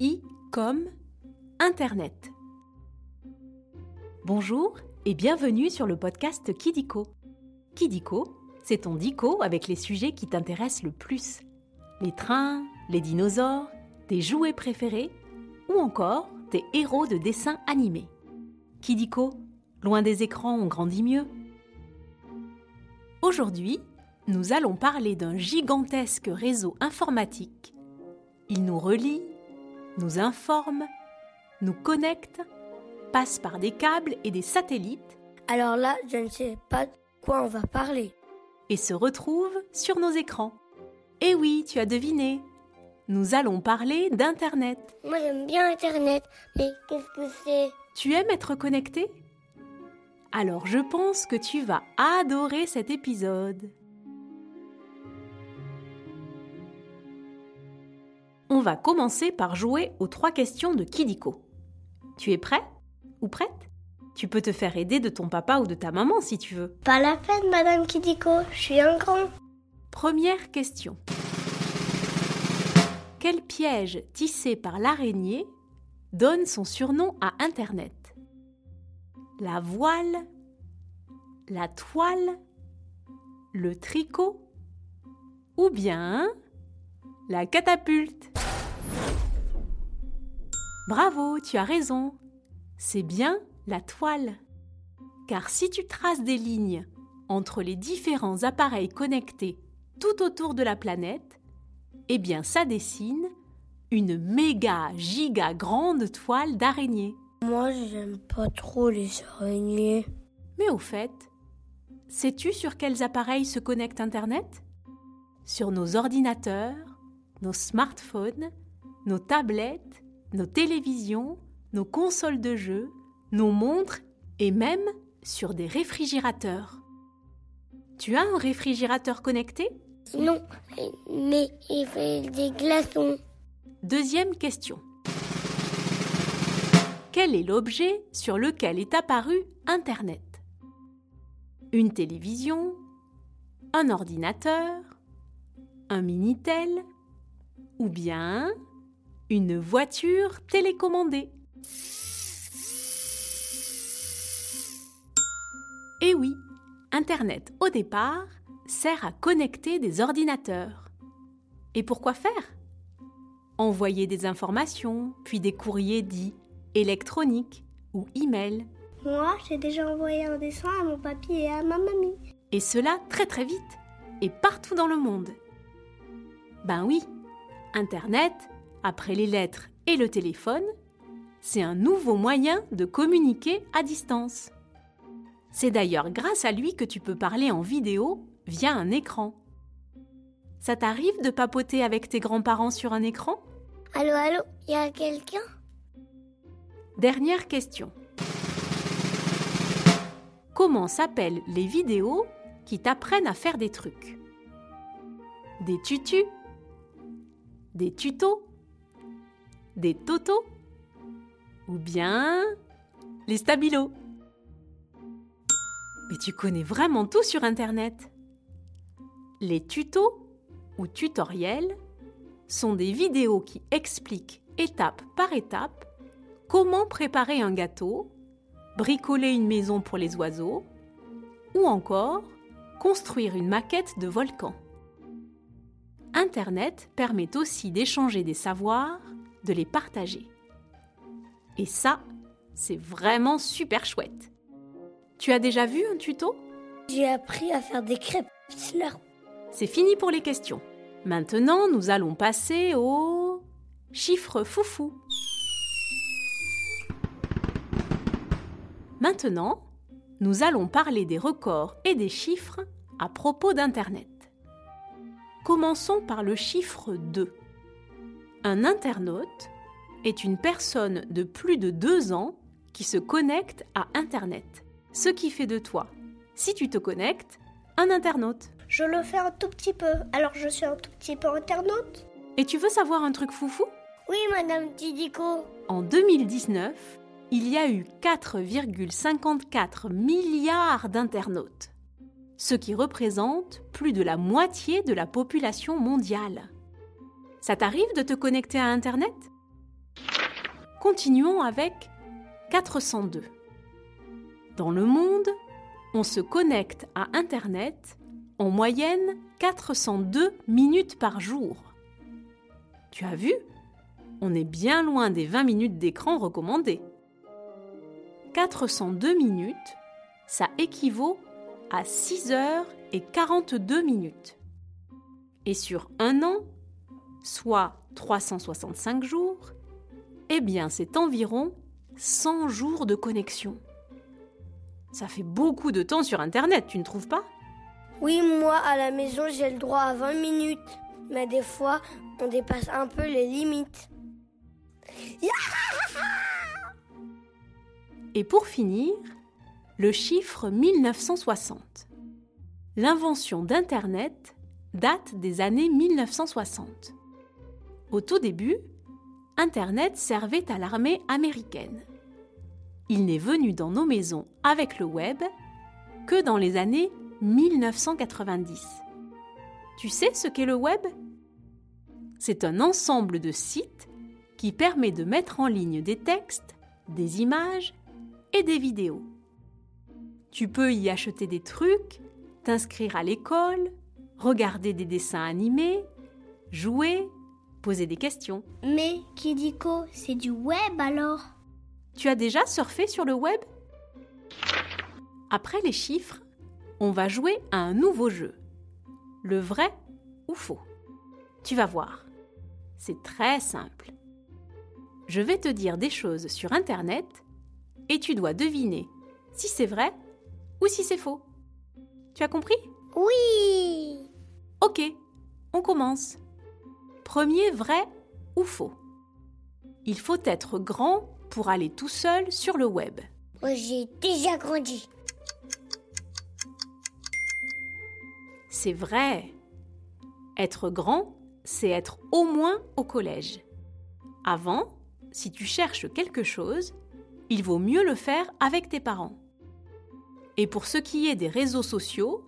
I comme Internet. Bonjour et bienvenue sur le podcast Kidiko. Kidiko, c'est ton dico avec les sujets qui t'intéressent le plus. Les trains, les dinosaures, tes jouets préférés ou encore tes héros de dessins animés. Kidiko, loin des écrans, on grandit mieux. Aujourd'hui, nous allons parler d'un gigantesque réseau informatique. Il nous relie, nous informe, nous connecte, passe par des câbles et des satellites. Alors là, je ne sais pas de quoi on va parler. Et se retrouve sur nos écrans. Eh oui, tu as deviné. Nous allons parler d'Internet. Moi j'aime bien Internet, mais qu'est-ce que c'est? Tu aimes être connecté? Alors je pense que tu vas adorer cet épisode. On va commencer par jouer aux trois questions de Kidiko. Tu es prêt ou prête? Tu peux te faire aider de ton papa ou de ta maman si tu veux. Pas la peine, Madame Kidiko, je suis un grand. Première question. Quel piège tissé par l'araignée donne son surnom à Internet? La voile La toile Le tricot Ou bien la catapulte? Bravo, tu as raison. C'est bien la toile. Car si tu traces des lignes entre les différents appareils connectés tout autour de la planète, eh bien ça dessine une méga giga grande toile d'araignée. Moi, j'aime pas trop les araignées. Mais au fait, sais-tu sur quels appareils se connecte Internet? Sur nos ordinateurs, nos smartphones, nos tablettes, nos télévisions, nos consoles de jeux, nos montres et même sur des réfrigérateurs. Tu as un réfrigérateur connecté? Non, mais il fait des glaçons. Deuxième question. Quel est l'objet sur lequel est apparu Internet? Une télévision Un ordinateur Un Minitel Ou bien une voiture télécommandée Eh oui, Internet au départ sert à connecter des ordinateurs. Et pourquoi faire? Envoyer des informations, puis des courriers dits électroniques ou e-mail. Moi, j'ai déjà envoyé un dessin à mon papy et à ma mamie. Et cela très très vite, et partout dans le monde. Ben oui, Internet, après les lettres et le téléphone, c'est un nouveau moyen de communiquer à distance. C'est d'ailleurs grâce à lui que tu peux parler en vidéo via un écran. Ça t'arrive de papoter avec tes grands-parents sur un écran? Allô, allô, y a quelqu'un? Dernière question. Comment s'appellent les vidéos qui t'apprennent à faire des trucs? Des tutus? Des tutos? Des totos Ou bien les stabilos Mais tu connais vraiment tout sur Internet Les tutos ou tutoriels sont des vidéos qui expliquent étape par étape comment préparer un gâteau, bricoler une maison pour les oiseaux ou encore construire une maquette de volcan. Internet permet aussi d'échanger des savoirs, de les partager. Et ça, c'est vraiment super chouette. Tu as déjà vu un tuto? J'ai appris à faire des crêpes. C'est fini pour les questions. Maintenant, nous allons passer au chiffre foufou. Maintenant, nous allons parler des records et des chiffres à propos d'Internet. Commençons par le chiffre 2. Un internaute est une personne de plus de 2 ans qui se connecte à Internet, ce qui fait de toi, si tu te connectes, un internaute. Je le fais un tout petit peu, alors je suis un tout petit peu internaute. Et tu veux savoir un truc foufou? Oui, Madame Tidico. En 2019, il y a eu 4,54 milliards d'internautes, ce qui représente plus de la moitié de la population mondiale. Ça t'arrive de te connecter à Internet? Continuons avec 402. Dans le monde, on se connecte à Internet en moyenne 402 minutes par jour. Tu as vu? On est bien loin des 20 minutes d'écran recommandées. 402 minutes, ça équivaut à 6 heures et 42 minutes. Et sur un an, soit 365 jours, eh bien c'est environ 100 jours de connexion. Ça fait beaucoup de temps sur Internet, tu ne trouves pas? Oui, moi à la maison j'ai le droit à 20 minutes, mais des fois on dépasse un peu les limites. Et pour finir, le chiffre 1960. L'invention d'Internet date des années 1960. Au tout début, Internet servait à l'armée américaine. Il n'est venu dans nos maisons avec le web que dans les années 1990. Tu sais ce qu'est le web? C'est un ensemble de sites qui permet de mettre en ligne des textes, des images et des vidéos. Tu peux y acheter des trucs, t'inscrire à l'école, regarder des dessins animés, jouer, poser des questions. Mais Kidiko, c'est du web alors? Tu as déjà surfé sur le web? Après les chiffres, on va jouer à un nouveau jeu. Le vrai ou faux? Tu vas voir. C'est très simple. Je vais te dire des choses sur Internet et tu dois deviner si c'est vrai ou si c'est faux. Tu as compris? Oui Ok, on commence. Premier vrai ou faux Il faut être grand pour aller tout seul sur le web. Moi j'ai déjà grandi. C'est vrai. Être grand, c'est être au moins au collège. Avant, si tu cherches quelque chose, il vaut mieux le faire avec tes parents. Et pour ce qui est des réseaux sociaux,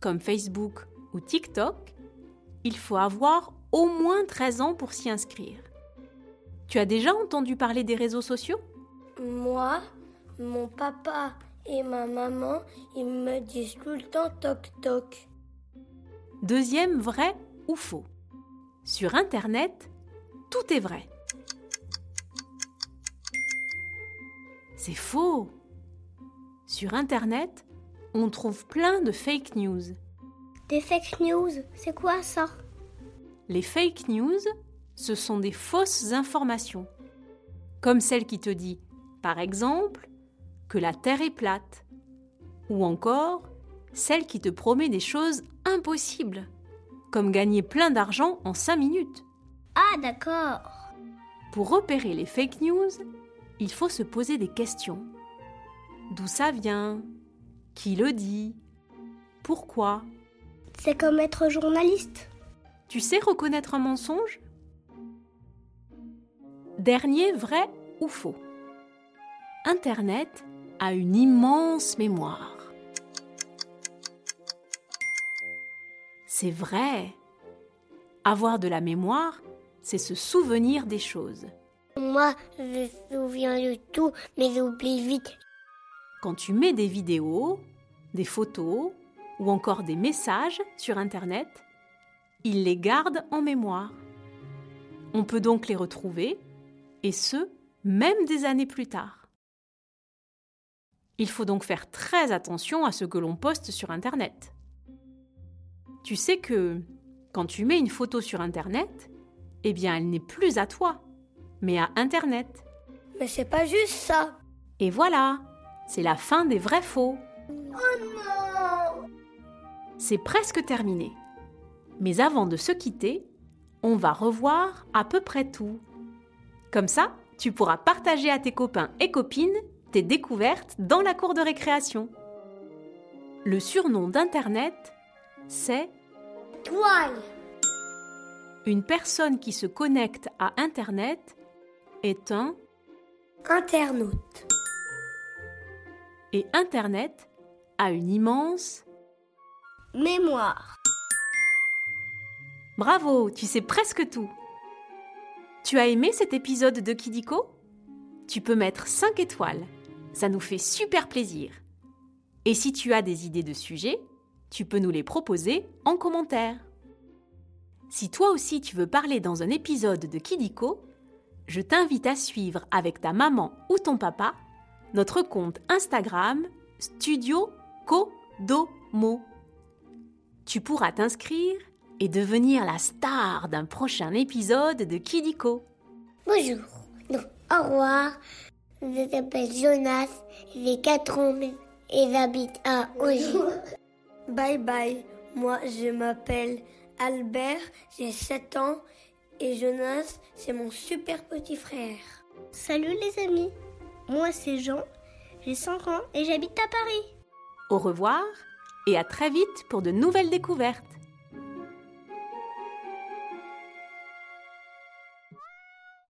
comme Facebook ou TikTok, il faut avoir au moins 13 ans pour s'y inscrire. Tu as déjà entendu parler des réseaux sociaux? Moi, mon papa et ma maman, ils me disent tout le temps toc toc. Deuxième vrai ou faux? Sur Internet, tout est vrai. C'est faux. Sur Internet, on trouve plein de fake news. Des fake news, c'est quoi ça? Les fake news, ce sont des fausses informations. Comme celle qui te dit, par exemple, que la Terre est plate. Ou encore, celle qui te promet des choses impossibles, comme gagner plein d'argent en 5 minutes. Ah d'accord. Pour repérer les fake news, il faut se poser des questions. D'où ça vient? Qui le dit? Pourquoi? C'est comme être journaliste. Tu sais reconnaître un mensonge? Dernier vrai ou faux? Internet a une immense mémoire. C'est vrai. Avoir de la mémoire, c'est se souvenir des choses. Moi, je me souviens de tout, mais j'oublie vite. Quand tu mets des vidéos, des photos ou encore des messages sur Internet, il les garde en mémoire. On peut donc les retrouver, et ce, même des années plus tard. Il faut donc faire très attention à ce que l'on poste sur Internet. Tu sais que quand tu mets une photo sur Internet, eh bien elle n'est plus à toi, mais à Internet. Mais c'est pas juste ça. Et voilà, c'est la fin des vrais faux. Oh non C'est presque terminé. Mais avant de se quitter, on va revoir à peu près tout. Comme ça, tu pourras partager à tes copains et copines tes découvertes dans la cour de récréation. Le surnom d'Internet, c'est Toile une personne qui se connecte à Internet est un Internaute. et Internet a une immense... Mémoire. Bravo, tu sais presque tout. Tu as aimé cet épisode de Kidiko? Tu peux mettre 5 étoiles. Ça nous fait super plaisir. Et si tu as des idées de sujets, tu peux nous les proposer en commentaire. Si toi aussi tu veux parler dans un épisode de Kidiko, je t'invite à suivre avec ta maman ou ton papa notre compte Instagram Studio Kodomo. Tu pourras t'inscrire et devenir la star d'un prochain épisode de Kidiko. Bonjour, au revoir. Je m'appelle Jonas, j'ai 4 ans et j'habite à Ogy. Bye bye, moi je m'appelle Albert, j'ai 7 ans et Jonas, c'est mon super petit frère. Salut les amis, moi c'est Jean, j'ai 5 ans et j'habite à Paris. Au revoir et à très vite pour de nouvelles découvertes.